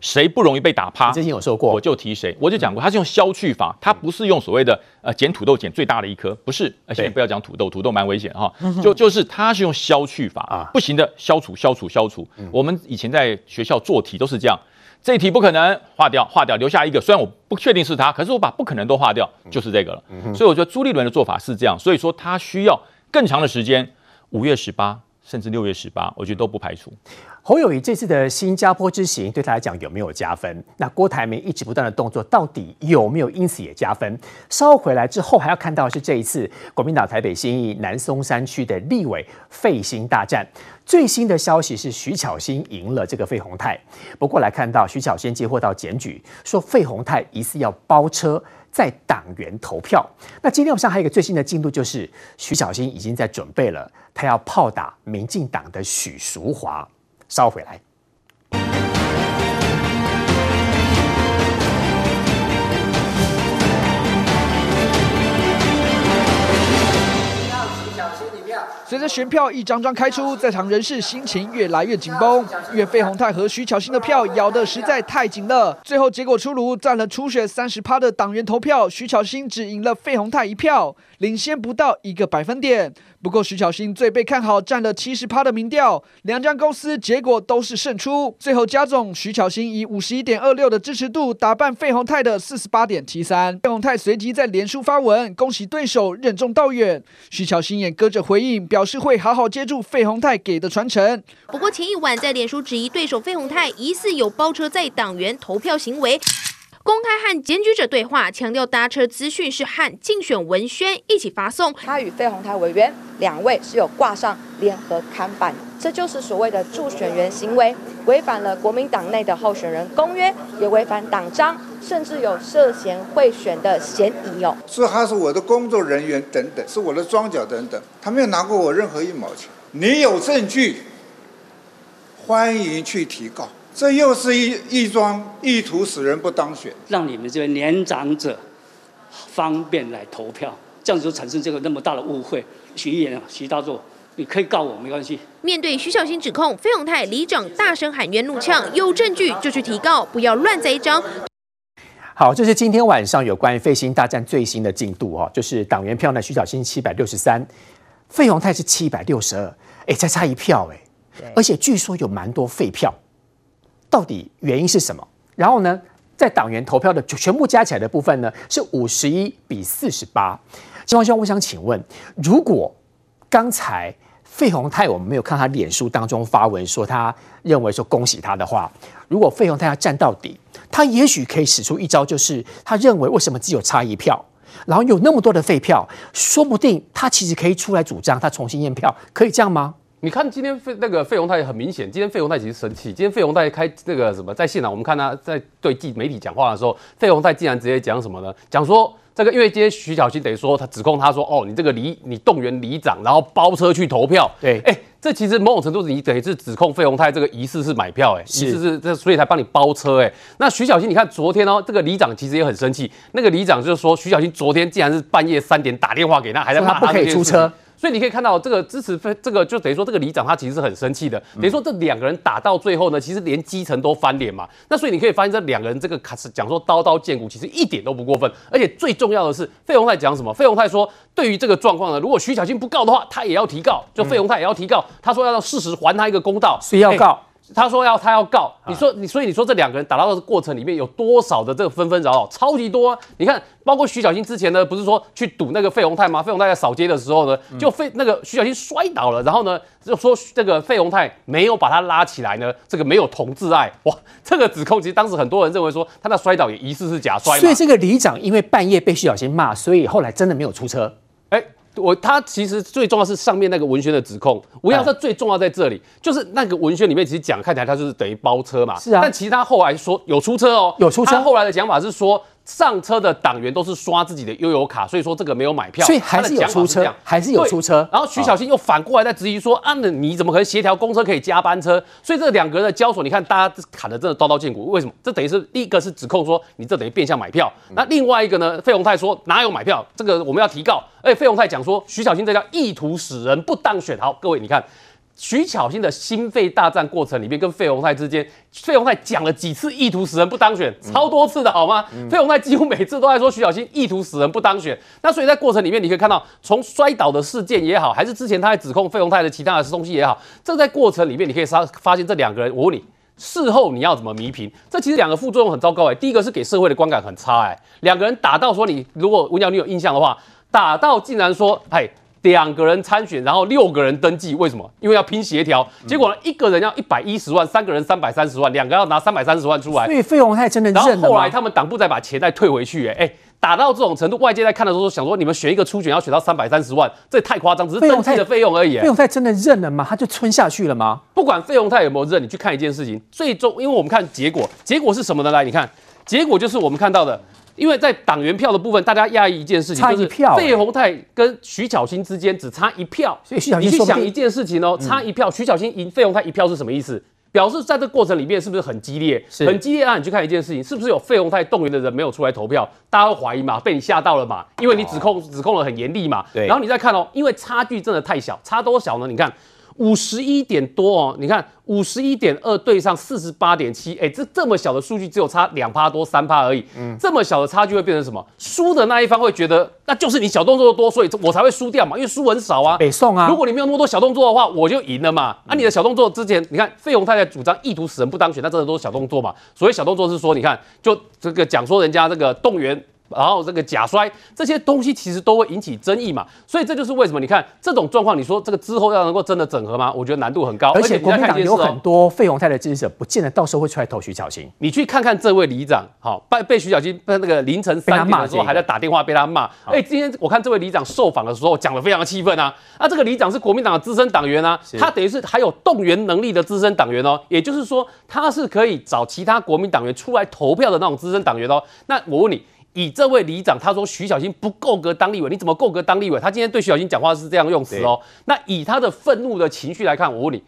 谁不容易被打趴？之前有说过，我就提谁，我就讲过，他是用消去法，他不是用所谓的呃捡土豆捡最大的一颗，不是，而且不要讲土豆，土豆蛮危险哈，就就是他是用消去法啊，不行的消除消除消除。我们以前在学校做题都是这样，这一题不可能划掉划掉，留下一个，虽然我不确定是他，可是我把不可能都划掉，就是这个了。所以我觉得朱立伦的做法是这样，所以说他需要更长的时间，五月十八。甚至六月十八，我觉得都不排除。侯友宜这次的新加坡之行对他来讲有没有加分？那郭台铭一直不断的动作到底有没有因此也加分？稍后回来之后还要看到是这一次国民党台北新义南松山区的立委费兴大战。最新的消息是徐巧芯赢了这个费鸿泰，不过来看到徐巧芯接获到检举，说费鸿泰疑似要包车在党员投票。那今天晚上还有一个最新的进度，就是徐巧芯已经在准备了，他要炮打民进党的许淑华。稍回来。随着选票一张张开出，在场人士心情越来越紧绷，因为费鸿泰和徐巧芯的票咬得实在太紧了。最后结果出炉，占了初选三十趴的党员投票，徐巧芯只赢了费鸿泰一票，领先不到一个百分点。不过徐巧芯最被看好，占了七十趴的民调，两家公司结果都是胜出。最后加总，徐巧芯以五十一点二六的支持度打败费鸿泰的四十八点七三。费鸿泰随即在脸书发文恭喜对手任重道远，徐巧芯也搁着回应表。示会好好接住费鸿泰给的传承。不过前一晚在脸书质疑对手费鸿泰疑似有包车在党员投票行为，公开和检举者对话，强调搭车资讯是和竞选文宣一起发送。他与费鸿泰委员两位是有挂上联合看板，这就是所谓的助选员行为，违反了国民党内的候选人公约，也违反党章。甚至有涉嫌贿选的嫌疑哦，说他是我的工作人员等等，是我的庄脚等等，他没有拿过我任何一毛钱。你有证据，欢迎去提告。这又是一一桩意图使人不当选，让你们这位年长者方便来投票，这样就产生这个那么大的误会。徐议员啊，徐大作，你可以告我没关系。面对徐小新指控，费永泰里长大声喊冤怒呛，有证据就去提告，不要乱栽赃。好，这是今天晚上有关于费兴大战最新的进度哦，就是党员票呢，徐小新七百六十三，费永泰是七百六十二，哎，才差一票哎，而且据说有蛮多废票，到底原因是什么？然后呢，在党员投票的全部加起来的部分呢，是五十一比四十八。金光兄，我想请问，如果刚才费鸿泰我们没有看他脸书当中发文说他认为说恭喜他的话，如果费鸿泰要战到底？他也许可以使出一招，就是他认为为什么只有差一票，然后有那么多的废票，说不定他其实可以出来主张，他重新验票，可以这样吗？你看今天费那个费宏泰很明显，今天费宏泰其实生气。今天费宏泰开那个什么在现场，我们看他在对记媒体讲话的时候，费宏泰竟然直接讲什么呢？讲说。这个因为今天徐小新等于说他指控他说哦，你这个里你动员里长，然后包车去投票，对，哎，这其实某种程度是你等于是指控费宏泰这个疑似是买票，哎，疑似是这所以才帮你包车，哎，那徐小新你看昨天哦，这个里长其实也很生气，那个里长就是说徐小新昨天竟然是半夜三点打电话给他，还在骂他不可以出车。所以你可以看到这个支持这个就等于说这个里长他其实是很生气的，等于说这两个人打到最后呢，其实连基层都翻脸嘛。那所以你可以发现这两个人这个卡是讲说刀刀见骨，其实一点都不过分。而且最重要的是费鸿泰讲什么？费鸿泰说对于这个状况呢，如果徐小清不告的话，他也要提告，就费鸿泰也要提告。他说要让事实还他一个公道，谁要告？他说要他要告，你说你所以你说这两个人打到的过程里面有多少的这个纷纷扰扰，超级多啊！你看，包括徐小新之前呢，不是说去堵那个费鸿泰吗？费鸿泰在扫街的时候呢，就费那个徐小新摔倒了，然后呢就说这个费鸿泰没有把他拉起来呢，这个没有同志爱哇！这个指控其实当时很多人认为说他那摔倒也疑似是假摔，所以这个里长因为半夜被徐小新骂，所以后来真的没有出车。哎。我他其实最重要是上面那个文宣的指控，吴耀这最重要在这里，就是那个文宣里面其实讲看起来他就是等于包车嘛，是啊，但其实他后来说有出车哦，有出车，他后来的讲法是说。上车的党员都是刷自己的悠游卡，所以说这个没有买票，所以还是有出车，还是有出车。然后徐小新又反过来在质疑说，啊，那你怎么可能协调公车可以加班车？所以这两个人的交手，你看大家砍的真的刀刀见骨。为什么？这等于是第一个是指控说你这等于变相买票，那另外一个呢，费鸿泰说哪有买票？这个我们要提告。而且费鸿泰讲说徐小新这叫意图使人不当选。好，各位你看。徐巧芯的心肺大战过程里面，跟费鸿泰之间，费鸿泰讲了几次意图使人不当选，超多次的好吗？费鸿泰几乎每次都在说徐巧芯意图使人不当选。那所以在过程里面，你可以看到，从摔倒的事件也好，还是之前他在指控费鸿泰的其他的东西也好，这在过程里面，你可以发发现这两个人，我问你，事后你要怎么弥平？这其实两个副作用很糟糕哎、欸。第一个是给社会的观感很差哎、欸，两个人打到说你，如果文瑶你有印象的话，打到竟然说哎。两个人参选，然后六个人登记，为什么？因为要拼协调。结果呢，一个人要一百一十万，三个人三百三十万，两个要拿三百三十万出来。所以费鸿泰真的认了。然后后来他们党部再把钱再退回去，哎哎，打到这种程度，外界在看的时候想说，你们选一个初选要选到三百三十万，这也太夸张，只是登记的费用而已。费用泰真的认了吗？他就吞下去了吗？不管费用泰有没有认，你去看一件事情，最终因为我们看结果，结果是什么呢？来，你看，结果就是我们看到的。因为在党员票的部分，大家讶异一件事情，就是费鸿泰跟徐巧芯之间只差一票。所以徐巧芯，你去想一件事情哦，差一票，徐巧芯赢费鸿泰一票是什么意思？表示在这个过程里面是不是很激烈？很激烈啊！你去看一件事情，是不是有费鸿泰动员的人没有出来投票？大家会怀疑嘛？被你吓到了嘛？因为你指控指控的很严厉嘛。对。然后你再看哦，因为差距真的太小，差多少呢？你看。五十一点多哦，你看五十一点二对上四十八点七，哎，这这么小的数据只有差两趴多三趴而已，嗯，这么小的差距会变成什么？输的那一方会觉得那就是你小动作多，所以我才会输掉嘛，因为输很少啊。北宋啊，如果你没有那么多小动作的话，我就赢了嘛。嗯、啊，你的小动作之前，你看费鸿泰在主张意图使人不当选，那真的都是小动作嘛。所谓小动作是说，你看就这个讲说人家这个动员。然后这个假摔这些东西其实都会引起争议嘛，所以这就是为什么你看这种状况，你说这个之后要能够真的整合吗？我觉得难度很高。而且国民党有很多费鸿泰的支持者，不见得到时候会出来投徐巧芯。你去看看这位里长，好被被徐巧芯被那个凌晨三点的时候还在打电话被他骂。哎，今天我看这位里长受访的时候讲的非常的气愤啊。啊，这个里长是国民党的资深党员啊，他等于是还有动员能力的资深党员哦，也就是说他是可以找其他国民党员出来投票的那种资深党员哦。那我问你。以这位里长他说徐小新不够格当立委，你怎么够格当立委？他今天对徐小新讲话是这样用词哦。那以他的愤怒的情绪来看，我问你，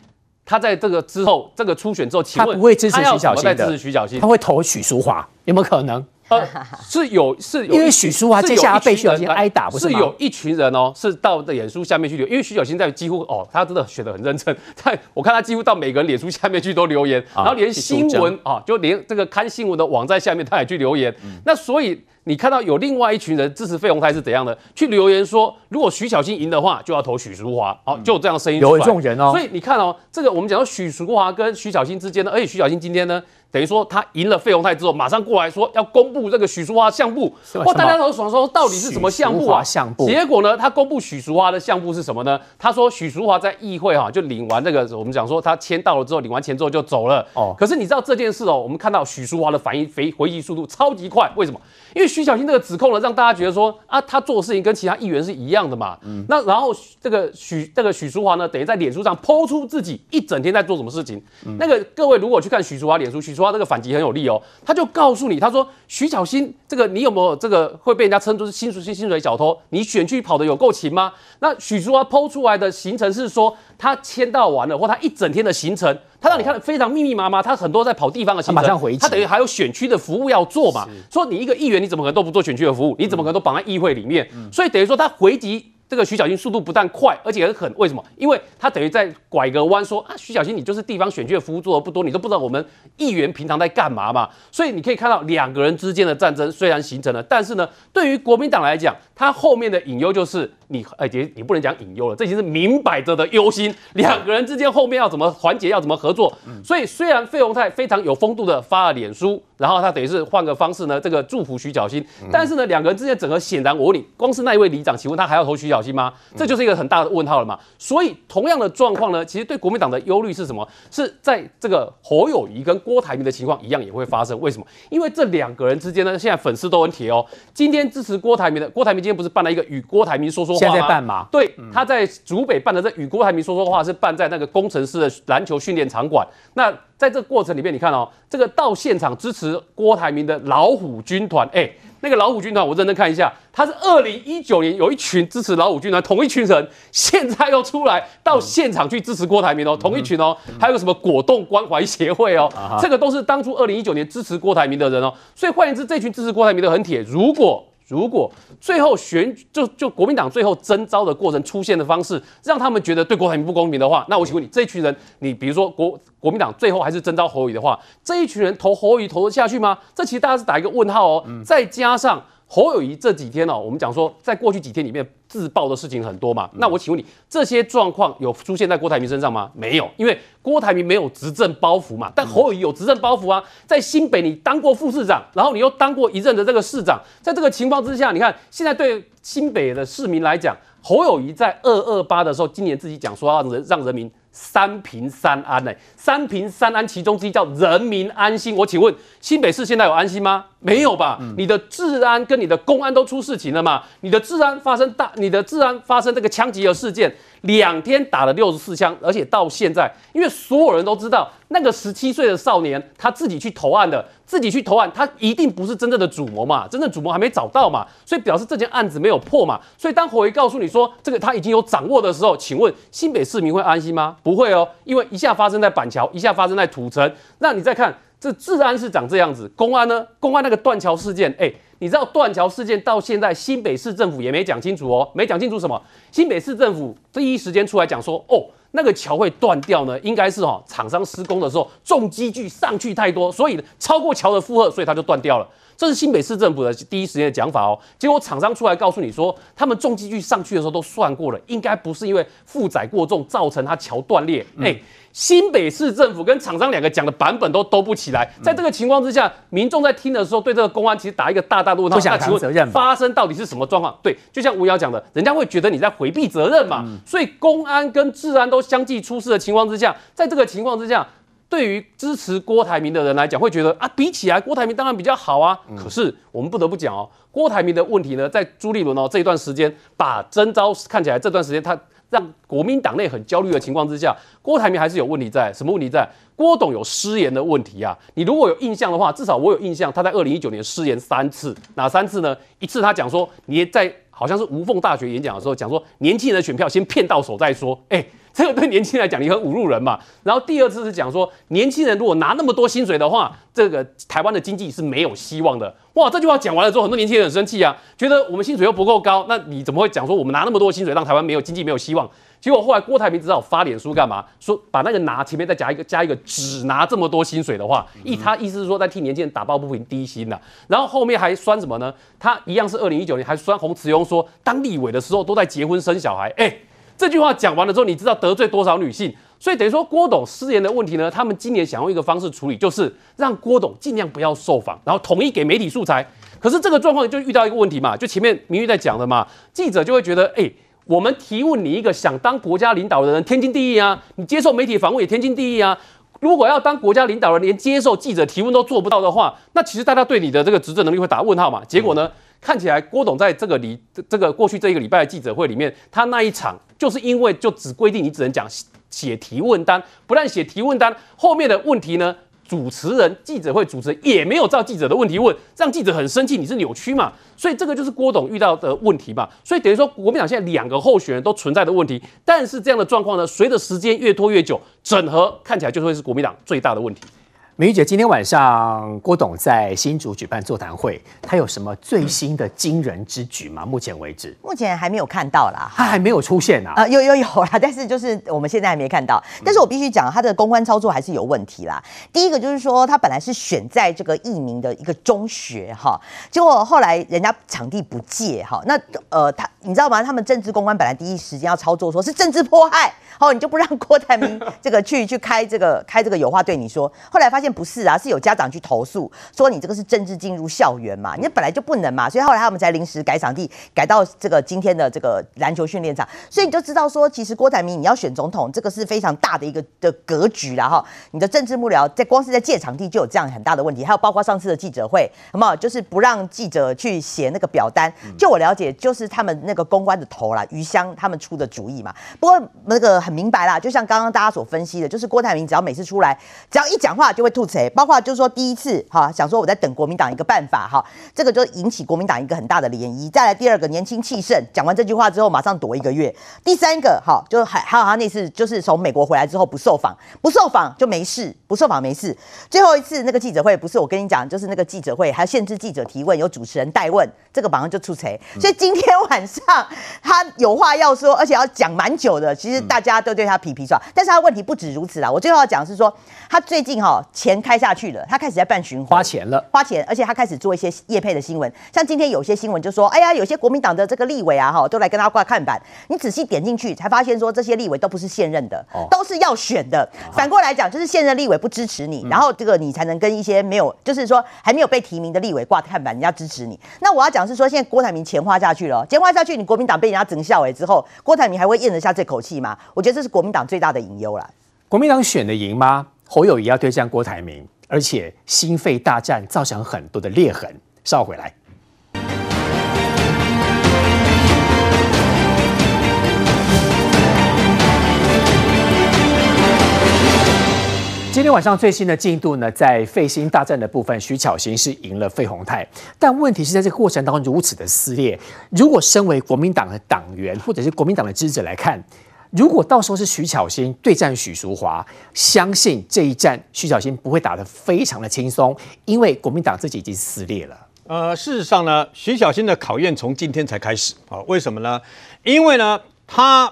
他在这个之后这个初选之后，请问他不会支持徐小新的？支持徐小新，他会投许淑华，有没有可能？呃，是有是有，因为许淑华接下来被许小新挨打，不是是有一群人哦，是到的脸书下面去留，因为许小新在几乎哦，他真的选的很认真，在我看他几乎到每个人脸书下面去都留言，然后连新闻啊，就连这个看新闻的网站下面他也去留言，那所以。你看到有另外一群人支持费鸿泰是怎样的？去留言说，如果徐小新赢的话，就要投许淑华。好，就有这样声音出来。有这种人哦。所以你看哦，这个我们讲到许淑华跟徐小新之间呢，而且徐巧芯今天呢，等于说他赢了费鸿泰之后，马上过来说要公布这个许淑华相簿。哇，大家都想说到底是什么相簿啊？相簿。结果呢，他公布许淑华的相簿是什么呢？他说许淑华在议会哈就领完这个，我们讲说他签到了之后，领完钱之后就走了。哦。可是你知道这件事哦，我们看到许淑华的反应回回忆速度超级快，为什么？因为徐小新这个指控呢，让大家觉得说啊，他做的事情跟其他议员是一样的嘛。嗯。那然后这个许这个许淑华呢，等于在脸书上抛出自己一整天在做什么事情。嗯。那个各位如果去看许淑华脸书，许淑华这个反击很有力哦。他就告诉你，他说徐小新这个你有没有这个会被人家称作是薪水薪水小偷？你选区跑的有够勤吗？那许淑华抛出来的行程是说他签到完了，或他一整天的行程。他让你看的非常密密麻麻，他很多在跑地方的行程，他马上回击，他等于还有选区的服务要做嘛。说你一个议员，你怎么可能都不做选区的服务？你怎么可能都绑在议会里面？嗯、所以等于说他回击。这个徐巧芯速度不但快，而且很狠。为什么？因为他等于在拐个弯说啊，徐小新你就是地方选区的服务做的不多，你都不知道我们议员平常在干嘛嘛。所以你可以看到两个人之间的战争虽然形成了，但是呢，对于国民党来讲，他后面的隐忧就是你，哎，你你不能讲隐忧了，这已经是明摆着的忧心。两个人之间后面要怎么团结，要怎么合作？所以虽然费鸿泰非常有风度的发了脸书，然后他等于是换个方式呢，这个祝福徐巧芯，但是呢，两个人之间整合显然，我问你，光是那一位里长，请问他还要投徐小新？吗？这就是一个很大的问号了嘛。所以同样的状况呢，其实对国民党的忧虑是什么？是在这个侯友谊跟郭台铭的情况一样也会发生。为什么？因为这两个人之间呢，现在粉丝都很铁哦。今天支持郭台铭的郭台铭今天不是办了一个与郭台铭说说话？现在办嘛？对，他在竹北办的这与郭台铭说说话是办在那个工程师的篮球训练场馆。那在这个过程里面，你看哦，这个到现场支持郭台铭的老虎军团，哎。那个老虎军团，我认真看一下，他是二零一九年有一群支持老虎军团同一群人，现在又出来到现场去支持郭台铭哦，同一群哦，还有什么果冻关怀协会哦，这个都是当初二零一九年支持郭台铭的人哦，所以换言之，这群支持郭台铭的很铁，如果。如果最后选就就国民党最后征召的过程出现的方式，让他们觉得对国台铭不公平的话，那我请问你，这一群人，你比如说国国民党最后还是征召侯友的话，这一群人投侯友投得下去吗？这其实大家是打一个问号哦。再加上侯友谊这几天哦，我们讲说，在过去几天里面自爆的事情很多嘛。那我请问你，这些状况有出现在郭台铭身上吗？没有，因为郭台铭没有执政包袱嘛。但侯友谊有执政包袱啊，在新北你当过副市长，然后你又当过一任的这个市长，在这个情况之下，你看现在对新北的市民来讲，侯友谊在二二八的时候，今年自己讲说要让人让人民。三平三安呢、欸？三平三安，其中之一叫人民安心。我请问新北市现在有安心吗？没有吧？嗯、你的治安跟你的公安都出事情了嘛？你的治安发生大，你的治安发生这个枪击的事件，两天打了六十四枪，而且到现在，因为所有人都知道那个十七岁的少年他自己去投案的，自己去投案，他一定不是真正的主谋嘛，真正主谋还没找到嘛，所以表示这件案子没有破嘛。所以当侯爷告诉你说这个他已经有掌握的时候，请问新北市民会安心吗？不会哦，因为一下发生在板桥，一下发生在土城，那你再看这治安是长这样子，公安呢？公安那个断桥事件，哎。你知道断桥事件到现在，新北市政府也没讲清楚哦，没讲清楚什么？新北市政府第一时间出来讲说，哦，那个桥会断掉呢，应该是哦，厂商施工的时候重机具上去太多，所以超过桥的负荷，所以它就断掉了。这是新北市政府的第一时间的讲法哦。结果厂商出来告诉你说，他们重机具上去的时候都算过了，应该不是因为负载过重造成它桥断裂。哎、嗯。新北市政府跟厂商两个讲的版本都都不起来，在这个情况之下，民众在听的时候，对这个公安其实打一个大大的问号。不想承担责任。发生到底是什么状况？对，就像吴瑶讲的，人家会觉得你在回避责任嘛。所以公安跟治安都相继出事的情况之下，在这个情况之下，对于支持郭台铭的人来讲，会觉得啊，比起来郭台铭当然比较好啊。可是我们不得不讲哦，郭台铭的问题呢，在朱立伦哦这一段时间，把征召看起来这段时间他。让国民党内很焦虑的情况之下，郭台铭还是有问题在。什么问题在？郭董有失言的问题啊！你如果有印象的话，至少我有印象，他在二零一九年失言三次。哪三次呢？一次他讲说，你在好像是无缝大学演讲的时候讲说，年轻人的选票先骗到手再说。哎。这个对年轻人来讲，你很侮辱人嘛。然后第二次是讲说，年轻人如果拿那么多薪水的话，这个台湾的经济是没有希望的。哇，这句话讲完了之后，很多年轻人很生气啊，觉得我们薪水又不够高，那你怎么会讲说我们拿那么多薪水让台湾没有经济没有希望？结果后来郭台铭只好发脸书干嘛？说把那个拿前面再加一个加一个只拿这么多薪水的话，意他意思是说在替年轻人打抱不平低薪呐、啊。然后后面还酸什么呢？他一样是二零一九年还酸洪慈庸说，当立委的时候都在结婚生小孩，哎。这句话讲完了之后，你知道得罪多少女性？所以等于说郭董失言的问题呢，他们今年想用一个方式处理，就是让郭董尽量不要受访，然后统一给媒体素材。可是这个状况就遇到一个问题嘛，就前面明玉在讲的嘛，记者就会觉得，哎，我们提问你一个想当国家领导的人，天经地义啊，你接受媒体访问也天经地义啊。如果要当国家领导人，连接受记者提问都做不到的话，那其实大家对你的这个执政能力会打问号嘛。结果呢？嗯看起来郭董在这个礼这这个过去这一个礼拜的记者会里面，他那一场就是因为就只规定你只能讲写提问单，不但写提问单，后面的问题呢，主持人记者会主持人也没有照记者的问题问，让记者很生气，你是扭曲嘛？所以这个就是郭董遇到的问题吧。所以等于说国民党现在两个候选人都存在的问题，但是这样的状况呢，随着时间越拖越久，整合看起来就会是国民党最大的问题。明玉姐，今天晚上郭董在新竹举办座谈会，他有什么最新的惊人之举吗？目前为止，目前还没有看到啦，他还没有出现啊。呃，有有有啦，但是就是我们现在还没看到。但是我必须讲，他的公关操作还是有问题啦。第一个就是说，他本来是选在这个义民的一个中学哈，结果后来人家场地不借哈，那呃，他你知道吗？他们政治公关本来第一时间要操作说是政治迫害，好，你就不让郭台铭 这个去去开这个开这个有话对你说，后来发现。不是啊，是有家长去投诉说你这个是政治进入校园嘛，你本来就不能嘛，所以后来他们才临时改场地，改到这个今天的这个篮球训练场，所以你就知道说，其实郭台铭你要选总统，这个是非常大的一个的格局啦哈。你的政治幕僚在光是在借场地就有这样很大的问题，还有包括上次的记者会，好不好？就是不让记者去写那个表单，就我了解，就是他们那个公关的头啦，余香他们出的主意嘛。不过那个明白啦，就像刚刚大家所分析的，就是郭台铭只要每次出来，只要一讲话就会吐。槽？包括就是说，第一次哈，想说我在等国民党一个办法哈，这个就引起国民党一个很大的涟漪。再来第二个，年轻气盛，讲完这句话之后马上躲一个月。第三个哈，就还还有他那次就是从美国回来之后不受访，不受访就没事，不受访没事。最后一次那个记者会不是我跟你讲，就是那个记者会还限制记者提问，有主持人代问，这个马上就出错。所以今天晚上他有话要说，而且要讲蛮久的。其实大家都对他皮皮剉，但是他问题不止如此啦。我最后要讲是说，他最近哈前。钱开下去了，他开始在办巡回，花钱了，花钱，而且他开始做一些业配的新闻，像今天有些新闻就说，哎呀，有些国民党的这个立委啊，哈，都来跟他挂看板。你仔细点进去，才发现说这些立委都不是现任的，哦、都是要选的。反过来讲，就是现任立委不支持你，嗯、然后这个你才能跟一些没有，就是说还没有被提名的立委挂看板，人家支持你。那我要讲是说，现在郭台铭钱花下去了，钱花下去，你国民党被人家整笑哎之后，郭台铭还会咽得下这口气吗？我觉得这是国民党最大的隐忧了。国民党选的赢吗？侯友谊要对战郭台铭，而且心肺大战造成很多的裂痕。稍回来。今天晚上最新的进度呢，在废心大战的部分，徐巧芯是赢了费鸿泰，但问题是在这个过程当中如此的撕裂。如果身为国民党的党员或者是国民党的支持者来看，如果到时候是徐巧芯对战许淑华，相信这一战徐巧芯不会打得非常的轻松，因为国民党自己已经撕裂了。呃，事实上呢，徐巧芯的考验从今天才开始啊？为什么呢？因为呢，他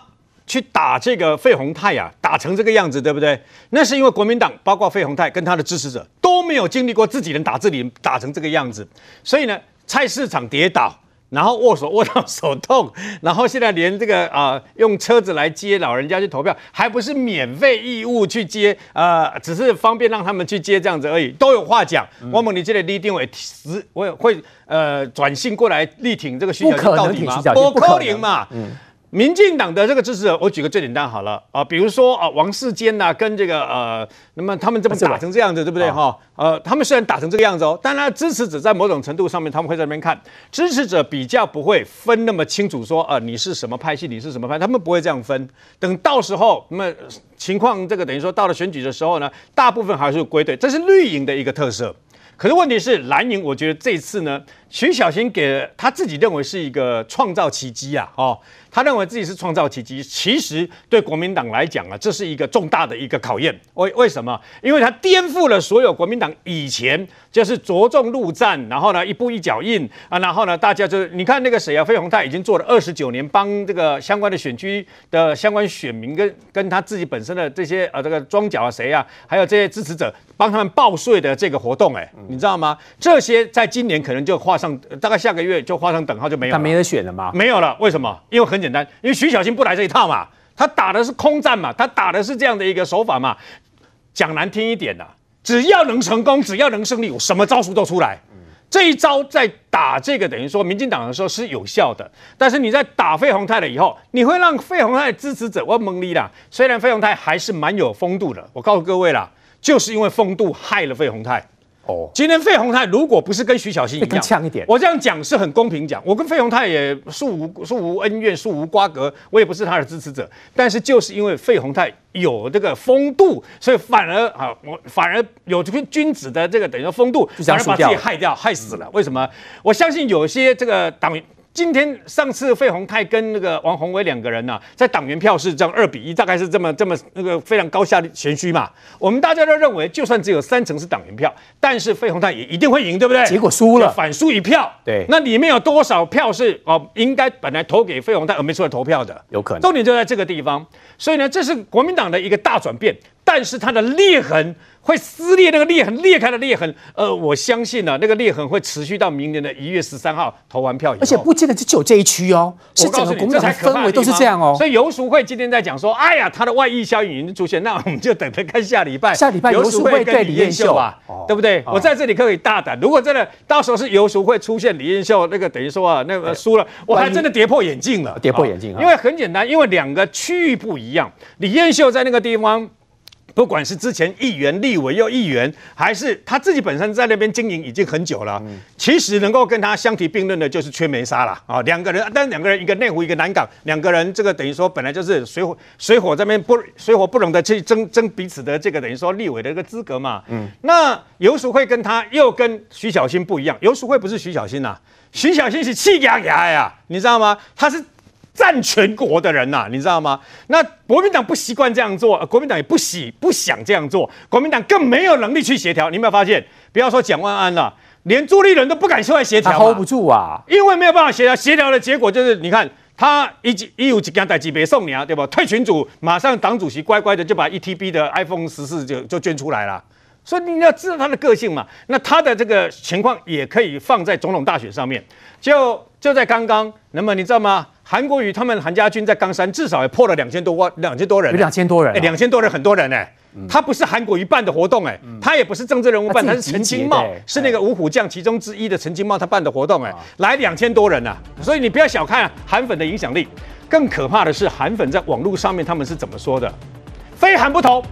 去打这个费鸿泰呀，打成这个样子，对不对？那是因为国民党包括费鸿泰跟他的支持者都没有经历过自己人打自己人打成这个样子，所以呢，菜市场跌倒。然后握手握到手痛，然后现在连这个啊、呃、用车子来接老人家去投票，还不是免费义务去接，呃，只是方便让他们去接这样子而已，都有话讲。我问你，这里立定委实我也会呃转信过来力挺这个徐巧芯到底吗？不可能嘛。嗯民进党的这个支持者，我举个最简单好了啊，比如说啊，王世坚呐，跟这个呃，那么他们这么打成这样子，对不对哈？呃，他们虽然打成这个样子哦，但他支持者在某种程度上面，他们会在那边看，支持者比较不会分那么清楚，说呃，你是什么派系，你是什么派，他们不会这样分。等到时候那么情况这个等于说到了选举的时候呢，大部分还是归队，这是绿营的一个特色。可是问题是蓝营，我觉得这次呢，徐小新给他自己认为是一个创造奇迹啊，哦。他认为自己是创造奇迹，其实对国民党来讲啊，这是一个重大的一个考验。为为什么？因为他颠覆了所有国民党以前就是着重陆战，然后呢一步一脚印啊，然后呢大家就是你看那个谁啊，费鸿泰已经做了二十九年，帮这个相关的选区的相关选民跟跟他自己本身的这些呃这个庄脚啊谁啊，还有这些支持者帮他们报税的这个活动，哎，你知道吗？这些在今年可能就画上，大概下个月就画上等号就没有了。他没得选了吗？没有了，为什么？因为很。很简单，因为徐小新不来这一套嘛，他打的是空战嘛，他打的是这样的一个手法嘛。讲难听一点的，只要能成功，只要能胜利，我什么招数都出来。这一招在打这个等于说民进党的时候是有效的，但是你在打费鸿泰了以后，你会让费鸿泰的支持者我蒙你啦。虽然费鸿泰还是蛮有风度的，我告诉各位啦，就是因为风度害了费鸿泰。哦，今天费鸿泰如果不是跟徐小新一样，呛一点，我这样讲是很公平讲，我跟费鸿泰也素无素无恩怨，素无瓜葛，我也不是他的支持者，但是就是因为费鸿泰有这个风度，所以反而啊，我反而有这个君子的这个等于说风度，反而把自己害掉，害死了。为什么？我相信有些这个党员。今天上次费鸿泰跟那个王宏威两个人呢、啊，在党员票是这样二比一，大概是这么这么那个非常高下悬殊嘛。我们大家都认为，就算只有三成是党员票，但是费鸿泰也一定会赢，对不对？结果输了，反输一票。对，那里面有多少票是哦，应该本来投给费鸿泰而没出来投票的？有可能。重点就在这个地方，所以呢，这是国民党的一个大转变，但是它的裂痕。会撕裂那个裂痕，裂开的裂痕，呃，我相信呢、啊，那个裂痕会持续到明年的一月十三号投完票以后，而且不见得只有这一区哦，是整个国民党的氛围都是这样哦。所以游淑慧今天在讲说，哎呀，他的外溢效应已经出现，那我们就等着看下礼拜，下礼拜游淑慧对李彦秀吧，对不对？我在这里可以大胆，如果真的到时候是游淑慧出现，李彦秀那个等于说啊，那个输了，我还真的跌破眼镜了，跌破眼镜啊，因为很简单，因为两个区域不一样，李彦秀在那个地方。不管是之前议员、立委又议员，还是他自己本身在那边经营已经很久了，嗯、其实能够跟他相提并论的，就是缺梅沙了啊。两个人，但是两个人，一个内湖，一个南港，两个人这个等于说本来就是水火水火这边不水火不容的去争争彼此的这个等于说立委的一个资格嘛。嗯，那游淑慧跟他又跟徐小新不一样，游淑慧不是徐小新呐，徐小新是气压压呀，你知道吗？他是。占全国的人呐、啊，你知道吗？那国民党不习惯这样做，国民党也不喜不想这样做，国民党更没有能力去协调。你有没有发现？不要说蒋万安了，连朱立伦都不敢出来协调，hold 不住啊！因为没有办法协调，协调的结果就是，你看他一一有几件代志别送你啊，对吧？退群组，马上党主席乖乖的就把 ETB 的 iPhone 十四就就捐出来了。所以你要知道他的个性嘛。那他的这个情况也可以放在总统大选上面。就就在刚刚，那么你知道吗？韩国瑜他们韩家军在冈山至少也破了两千多万，两千多人，有两千多人，哎，两千多人很多人哎。他不是韩国瑜办的活动哎，他也不是政治人物办，他是陈金茂，是那个五虎将其中之一的陈金茂他办的活动哎，来两千多人呐。所以你不要小看韩粉的影响力。更可怕的是，韩粉在网络上面他们是怎么说的？非韩不投，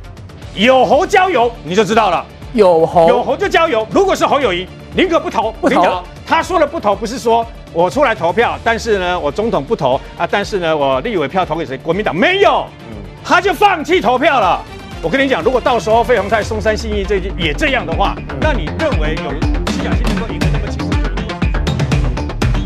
有侯交友，你就知道了。有侯有侯就交友。如果是侯友谊，宁可不投。不投。他说了不投，不是说我出来投票，但是呢，我总统不投啊，但是呢，我立委票投给谁？国民党没有，他就放弃投票了。我跟你讲，如果到时候费鸿泰、松山信义这也这样的话，那你认为有虚假新能够赢？